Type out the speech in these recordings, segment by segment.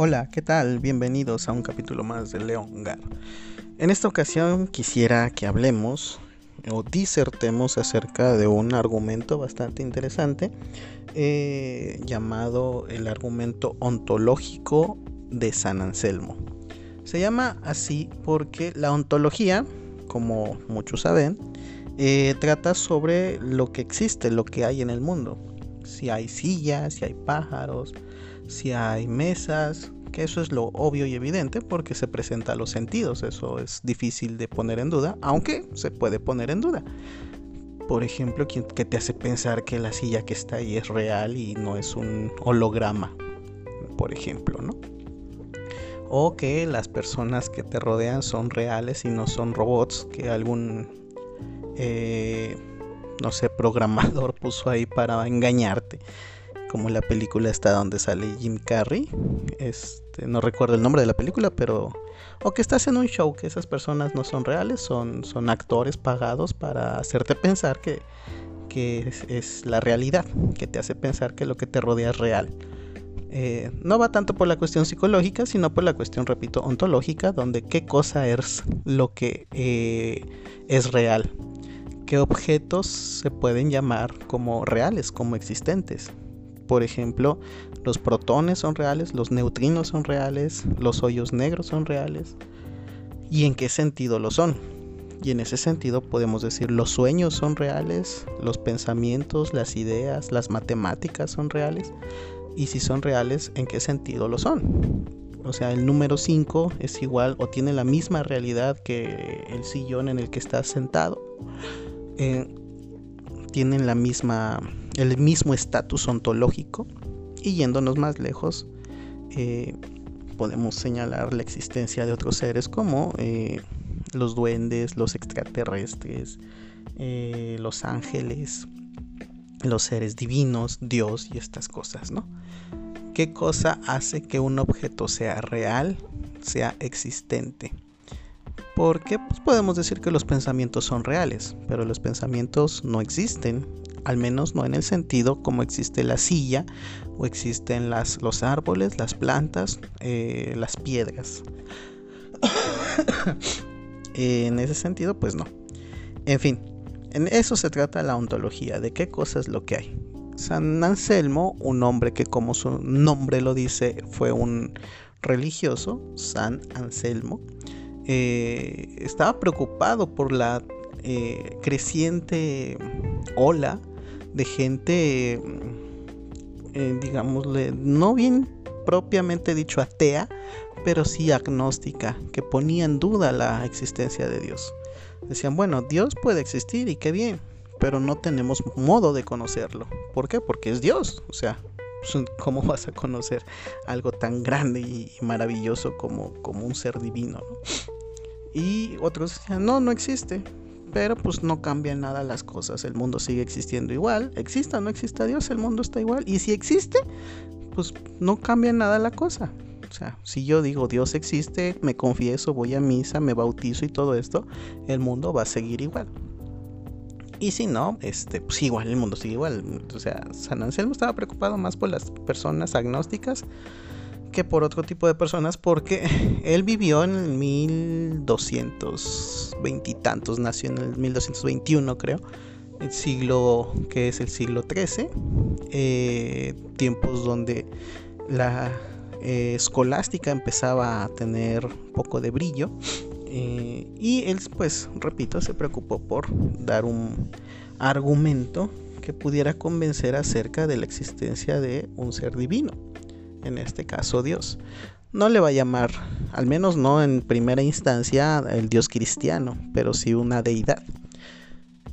Hola, ¿qué tal? Bienvenidos a un capítulo más de León Gar. En esta ocasión quisiera que hablemos o disertemos acerca de un argumento bastante interesante eh, llamado el argumento ontológico de San Anselmo. Se llama así porque la ontología, como muchos saben, eh, trata sobre lo que existe, lo que hay en el mundo. Si hay sillas, si hay pájaros, si hay mesas, que eso es lo obvio y evidente porque se presenta a los sentidos, eso es difícil de poner en duda, aunque se puede poner en duda. Por ejemplo, que te hace pensar que la silla que está ahí es real y no es un holograma, por ejemplo, ¿no? O que las personas que te rodean son reales y no son robots que algún, eh, no sé, programador puso ahí para engañarte como la película está donde sale Jim Carrey. Este, no recuerdo el nombre de la película, pero o que estás en un show que esas personas no son reales, son, son actores pagados para hacerte pensar que, que es, la realidad, que te hace pensar que lo que te rodea es real. Eh, no va tanto por la cuestión psicológica, sino por la cuestión, repito, ontológica, donde qué cosa es lo que eh, es real, qué objetos se pueden llamar como reales, como existentes. Por ejemplo, los protones son reales, los neutrinos son reales, los hoyos negros son reales. ¿Y en qué sentido lo son? Y en ese sentido podemos decir los sueños son reales, los pensamientos, las ideas, las matemáticas son reales. Y si son reales, ¿en qué sentido lo son? O sea, el número 5 es igual o tiene la misma realidad que el sillón en el que estás sentado. Eh, tienen la misma el mismo estatus ontológico y yéndonos más lejos eh, podemos señalar la existencia de otros seres como eh, los duendes, los extraterrestres, los ángeles, los seres divinos, Dios y estas cosas, ¿no? ¿Qué cosa hace que un objeto sea real, sea existente? Porque pues, podemos decir que los pensamientos son reales, pero los pensamientos no existen al menos no en el sentido como existe la silla o existen las, los árboles, las plantas, eh, las piedras. en ese sentido, pues no. En fin, en eso se trata la ontología, de qué cosa es lo que hay. San Anselmo, un hombre que como su nombre lo dice, fue un religioso, San Anselmo, eh, estaba preocupado por la eh, creciente ola de gente, eh, digámosle, no bien propiamente dicho atea, pero sí agnóstica, que ponía en duda la existencia de Dios. Decían, bueno, Dios puede existir y qué bien, pero no tenemos modo de conocerlo. ¿Por qué? Porque es Dios. O sea, ¿cómo vas a conocer algo tan grande y maravilloso como, como un ser divino? Y otros decían, no, no existe. Pero pues no cambian nada las cosas, el mundo sigue existiendo igual, exista o no exista Dios, el mundo está igual. Y si existe, pues no cambia nada la cosa. O sea, si yo digo Dios existe, me confieso, voy a misa, me bautizo y todo esto, el mundo va a seguir igual. Y si no, este, pues igual el mundo sigue igual. O sea, San Anselmo estaba preocupado más por las personas agnósticas que por otro tipo de personas porque él vivió en el 1220 y tantos, nació en el 1221 creo, el siglo que es el siglo XIII, eh, tiempos donde la eh, escolástica empezaba a tener un poco de brillo eh, y él pues repito se preocupó por dar un argumento que pudiera convencer acerca de la existencia de un ser divino en este caso Dios. No le va a llamar, al menos no en primera instancia, el Dios cristiano, pero sí una deidad.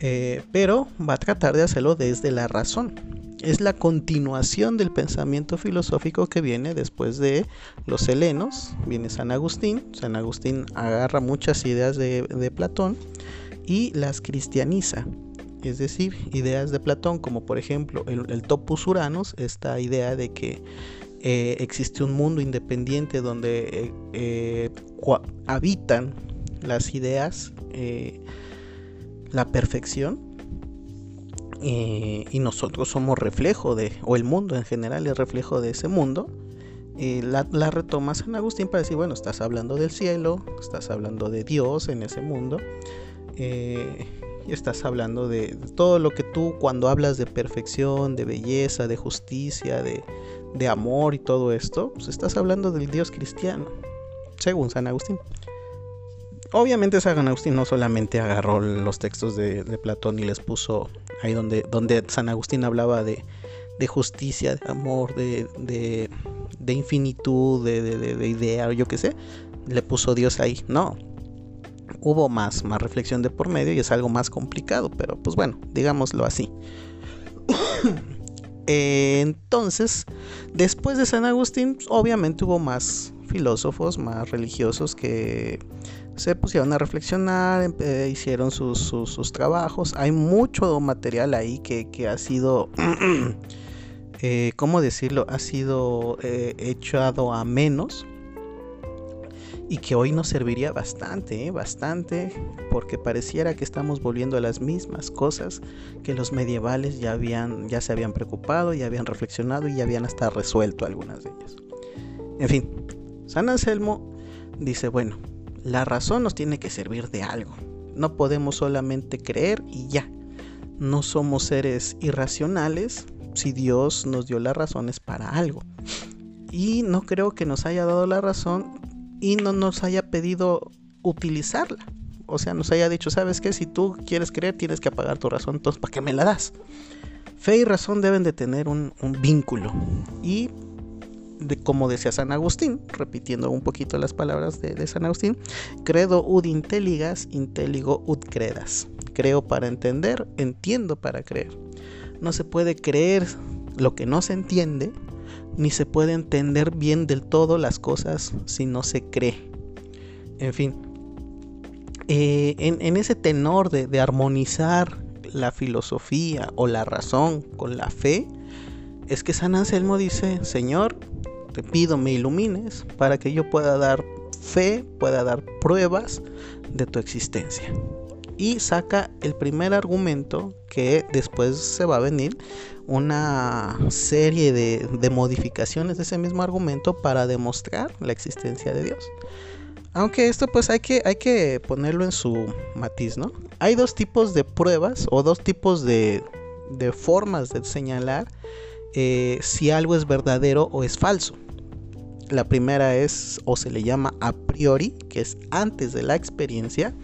Eh, pero va a tratar de hacerlo desde la razón. Es la continuación del pensamiento filosófico que viene después de los helenos. Viene San Agustín. San Agustín agarra muchas ideas de, Platón y las cristianiza es decir, ideas de Platón, como por ejemplo el, el, topus uranus, esta idea de que eh, existe un mundo independiente donde eh, eh, habitan las ideas, la perfección, y nosotros somos reflejo de, o el mundo en general es reflejo de ese mundo, la, retoma San Agustín para decir, bueno, estás hablando del cielo, estás hablando de Dios en ese mundo, estás hablando de, todo lo que tú cuando hablas de perfección, de belleza, de justicia, de, de amor y todo esto, pues estás hablando del Dios cristiano, según San Agustín. Obviamente San Agustín no solamente agarró los textos de, Platón y les puso ahí donde, donde San Agustín hablaba de, de justicia, de amor, de, de, infinitud, de, de, idea, yo qué sé, le puso Dios ahí. No. Hubo más, más reflexión de por medio y es algo más complicado, pero pues bueno, digámoslo así. Entonces, después de San Agustín, obviamente hubo más filósofos, más religiosos que se pusieron a reflexionar, hicieron sus, trabajos. Hay mucho material ahí que, que ha sido eh, ¿cómo decirlo? Ha sido eh, echado a menos y que hoy nos serviría bastante, ¿eh? bastante, porque pareciera que estamos volviendo a las mismas cosas que los medievales ya habían, ya se habían preocupado, ya habían reflexionado y ya habían hasta resuelto algunas de ellas. En fin, San Anselmo dice, bueno, la razón nos tiene que servir de algo. No podemos solamente creer y ya. No somos seres irracionales si Dios nos dio las razones para algo. Y no creo que nos haya dado la razón y no nos haya pedido utilizarla. O sea, nos haya dicho, ¿sabes qué? Si tú quieres creer, tienes que apagar tu razón, entonces ¿para qué me la das? Fe y razón deben de tener un, vínculo. Y de, como decía San Agustín, repitiendo un poquito las palabras de, San Agustín, credo ud intelligas, intelligo ud credas. Creo para entender, entiendo para creer. No se puede creer lo que no se entiende, ni se puede entender bien del todo las cosas si no se cree. En fin, eh, en, ese tenor de, armonizar la filosofía o la razón con la fe, es que San Anselmo dice, Señor, te pido me ilumines para que yo pueda dar fe, pueda dar pruebas de tu existencia y saca el primer argumento que después se va a venir una serie de, modificaciones de ese mismo argumento para demostrar la existencia de Dios. Aunque esto pues hay que, hay que ponerlo en su matiz, ¿no? Hay dos tipos de pruebas o dos tipos de, formas de señalar eh, si algo es verdadero o es falso. La primera es o se le llama a priori, que es antes de la experiencia,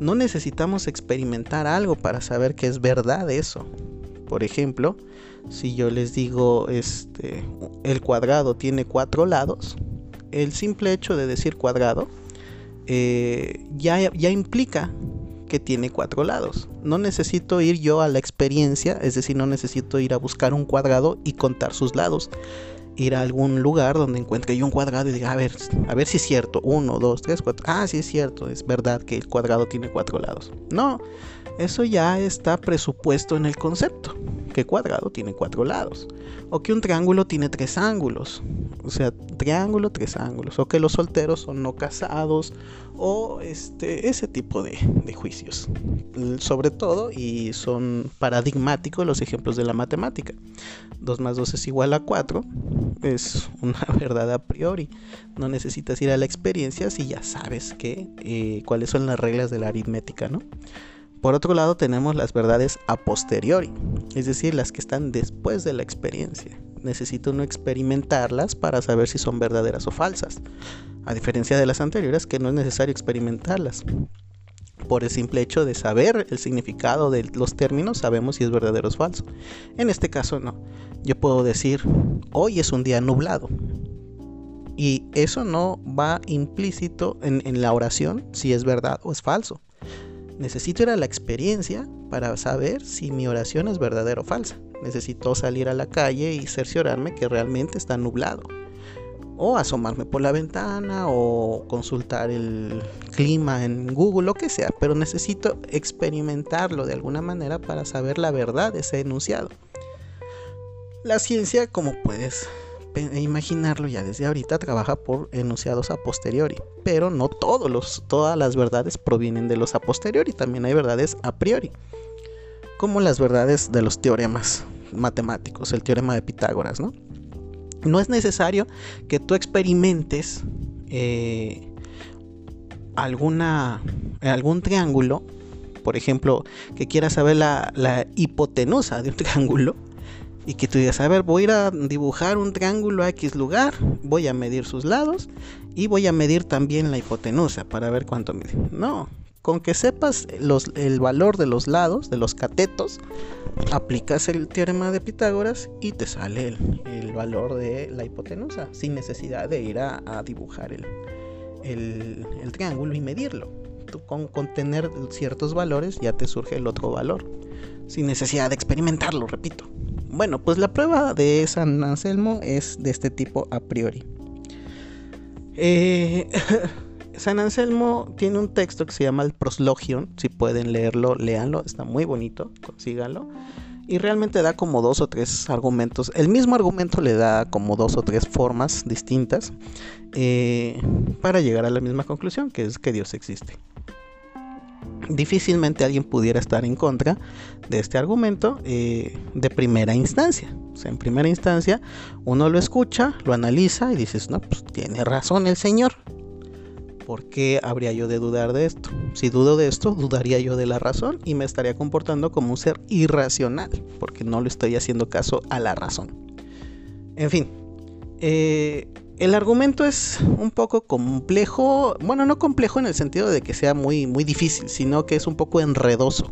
no necesitamos experimentar algo para saber que es verdad eso. Por ejemplo, si yo les digo este el cuadrado tiene cuatro lados, el simple hecho de decir cuadrado eh, ya, ya implica que tiene cuatro lados. No necesito ir yo a la experiencia, es decir, no necesito ir a buscar un cuadrado y contar sus lados ir a algún lugar donde encuentre yo un cuadrado y diga, a ver, a ver si es cierto, uno, dos, tres, cuatro, ah, sí es cierto, es verdad que el cuadrado tiene cuatro lados. No, eso ya está presupuesto en el concepto, que cuadrado tiene cuatro lados, o que un triángulo tiene tres ángulos, o sea, triángulo, tres ángulos, o que los solteros son no casados, o este, ese tipo de, de juicios, sobre todo, y son paradigmáticos los ejemplos de la matemática. 2 más 2 es igual a 4, es una verdad a priori. No necesitas ir a la experiencia si ya sabes que, eh, cuáles son las reglas de la aritmética, ¿no? Por otro lado tenemos las verdades a posteriori, es decir, las que están después de la experiencia. Necesito no experimentarlas para saber si son verdaderas o falsas, a diferencia de las anteriores que no es necesario experimentarlas. Por el simple hecho de saber el significado de los términos, sabemos si es verdadero o falso. En este caso no. Yo puedo decir, hoy es un día nublado. Y eso no va implícito en, la oración si es verdad o es falso. Necesito ir a la experiencia para saber si mi oración es verdadera o falsa. Necesito salir a la calle y cerciorarme que realmente está nublado. O asomarme por la ventana o consultar el clima en Google, lo que sea. Pero necesito experimentarlo de alguna manera para saber la verdad de ese enunciado. La ciencia, como puedes imaginarlo ya desde ahorita, trabaja por enunciados a posteriori, pero no todos los, todas las verdades provienen de los a posteriori, también hay verdades a priori, como las verdades de los teoremas matemáticos, el teorema de Pitágoras, ¿no? No es necesario que tú experimentes eh, alguna, algún triángulo, por ejemplo, que quieras saber la, hipotenusa de un triángulo y que tú digas, a ver, voy a ir a dibujar un triángulo a X lugar, voy a medir sus lados y voy a medir también la hipotenusa para ver cuánto mide. No, con que sepas el valor de los lados, de los catetos, aplicas el teorema de Pitágoras y te sale el, valor de la hipotenusa, sin necesidad de ir a, dibujar el, triángulo y medirlo. Tú con, con tener ciertos valores ya te surge el otro valor, sin necesidad de experimentarlo, repito. Bueno, pues la prueba de San Anselmo es de este tipo a priori. Eh, San Anselmo tiene un texto que se llama el Proslogion. Si pueden leerlo, léanlo. Está muy bonito, consíganlo. Y realmente da como dos o tres argumentos. El mismo argumento le da como dos o tres formas distintas eh, para llegar a la misma conclusión, que es que Dios existe. Difícilmente alguien pudiera estar en contra de este argumento eh, de primera instancia. O sea, en primera instancia uno lo escucha, lo analiza y dices, no, pues tiene razón el Señor. ¿Por qué habría yo de dudar de esto? Si dudo de esto, dudaría yo de la razón y me estaría comportando como un ser irracional, porque no le estoy haciendo caso a la razón. En fin, eh, el argumento es un poco complejo, bueno, no complejo en el sentido de que sea muy, muy difícil, sino que es un poco enredoso.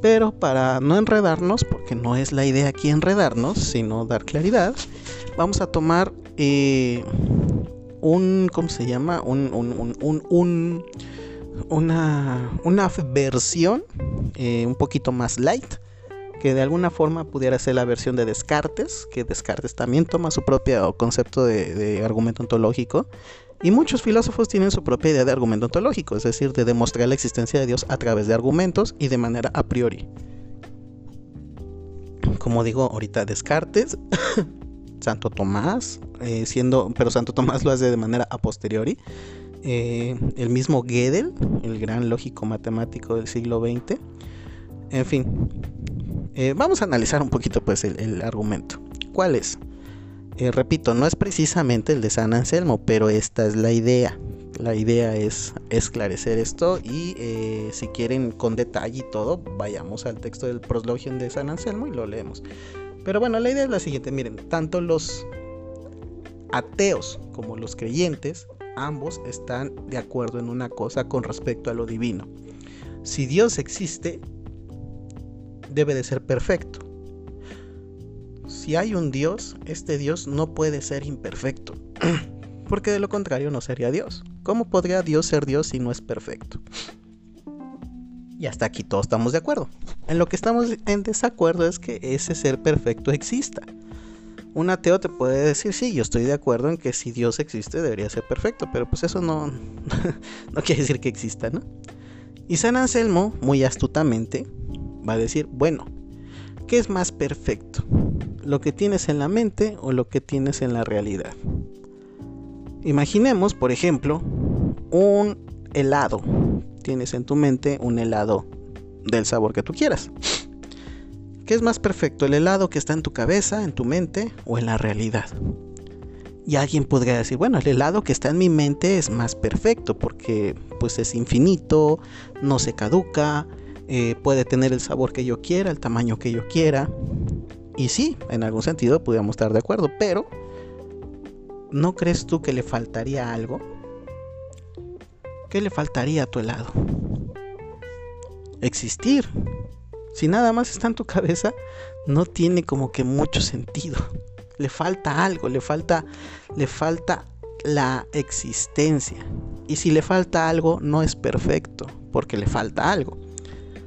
Pero para no enredarnos, porque no es la idea aquí enredarnos, sino dar claridad, vamos a tomar eh, un, ¿cómo se llama? Un, un, una, una versión eh, un poquito más light, que de alguna forma pudiera ser la versión de Descartes, que Descartes también toma su propio concepto de, argumento ontológico. Y muchos filósofos tienen su propia idea de argumento ontológico, es decir, de demostrar la existencia de Dios a través de argumentos y de manera a priori. Como digo ahorita, Descartes Santo Tomás, eh, siendo, pero Santo Tomás lo hace de manera a posteriori. Eh, el mismo Gödel, el gran lógico matemático del siglo XX. En fin, eh, vamos a analizar un poquito pues el, argumento. ¿Cuál es? repito, no es precisamente el de San Anselmo, pero esta es la idea. La idea es esclarecer esto y si quieren con detalle y todo, vayamos al texto del Proslogion de San Anselmo y lo leemos. Pero bueno, la idea es la siguiente, miren, tanto los ateos como los creyentes, ambos están de acuerdo en una cosa con respecto a lo divino. Si Dios existe, debe de ser perfecto. Si hay un Dios, este Dios no puede ser imperfecto, porque de lo contrario no sería Dios. ¿Cómo podría Dios ser Dios si no es perfecto? Y hasta aquí todos estamos de acuerdo. En lo que estamos en desacuerdo es que ese ser perfecto exista. Un ateo te puede decir, sí, yo estoy de acuerdo en que si Dios existe debería ser perfecto, pero pues eso no, no quiere decir que exista, ¿no? Y San Anselmo, muy astutamente, va a decir, bueno, ¿qué es más perfecto? ¿Lo que tienes en la mente o lo que tienes en la realidad? Imaginemos, por ejemplo, un helado tienes en tu mente un helado del sabor que tú quieras. ¿Qué es más perfecto, el helado que está en tu cabeza, en tu mente o en la realidad? Y alguien podría decir, bueno, el helado que está en mi mente es más perfecto porque pues es infinito, no se caduca, eh, puede tener el sabor que yo quiera, el tamaño que yo quiera. Y sí, en algún sentido podríamos estar de acuerdo, pero ¿no crees tú que le faltaría algo? ¿Qué le faltaría a tu helado? Existir. Si nada más está en tu cabeza, no tiene como que mucho sentido. Le falta algo, le falta, le falta la existencia. Y si le falta algo, no es perfecto, porque le falta algo.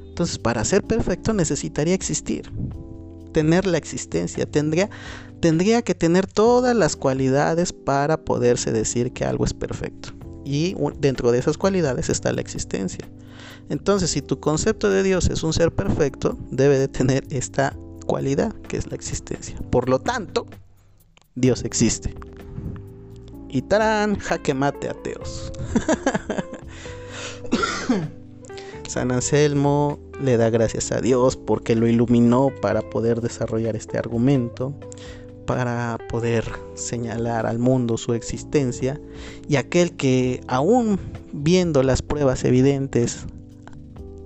Entonces, para ser perfecto necesitaría existir, tener la existencia, tendría, tendría que tener todas las cualidades para poderse decir que algo es perfecto y dentro de esas cualidades está la existencia. Entonces, si tu concepto de Dios es un ser perfecto, debe de tener esta cualidad que es la existencia. Por lo tanto, Dios existe. Y tarán, jaque mate ateos. San Anselmo le da gracias a Dios porque lo iluminó para poder desarrollar este argumento para poder señalar al mundo su existencia y aquel que aún viendo las pruebas evidentes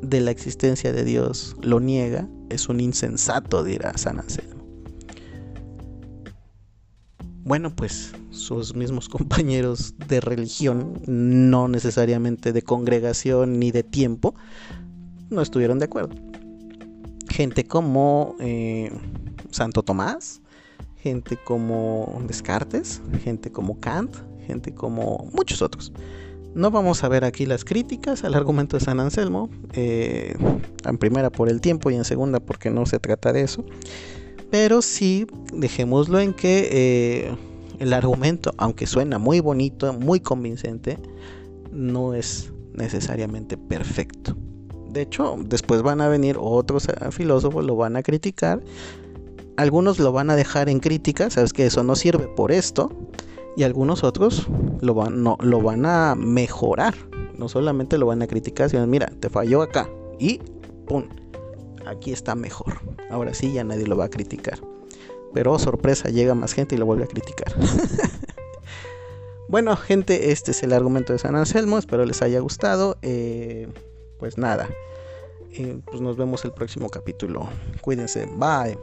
de la existencia de Dios lo niega, es un insensato, dirá San Anselmo. Bueno, pues sus mismos compañeros de religión, no necesariamente de congregación ni de tiempo, no estuvieron de acuerdo. Gente como eh, Santo Tomás, gente como Descartes, gente como Kant, gente como muchos otros. No vamos a ver aquí las críticas al argumento de San Anselmo, eh, en primera por el tiempo y en segunda porque no se trata de eso, pero sí dejémoslo en que eh, el argumento, aunque suena muy bonito, muy convincente, no es necesariamente perfecto. De hecho, después van a venir otros filósofos, lo van a criticar. Algunos lo van a dejar en crítica, sabes que eso no sirve por esto. Y algunos otros lo van, no, lo van a mejorar. No solamente lo van a criticar, sino mira, te falló acá. Y ¡pum! Aquí está mejor. Ahora sí ya nadie lo va a criticar. Pero oh, sorpresa, llega más gente y lo vuelve a criticar. bueno, gente, este es el argumento de San Anselmo. Espero les haya gustado. Eh, pues nada, pues nos vemos el próximo capítulo. Cuídense, bye.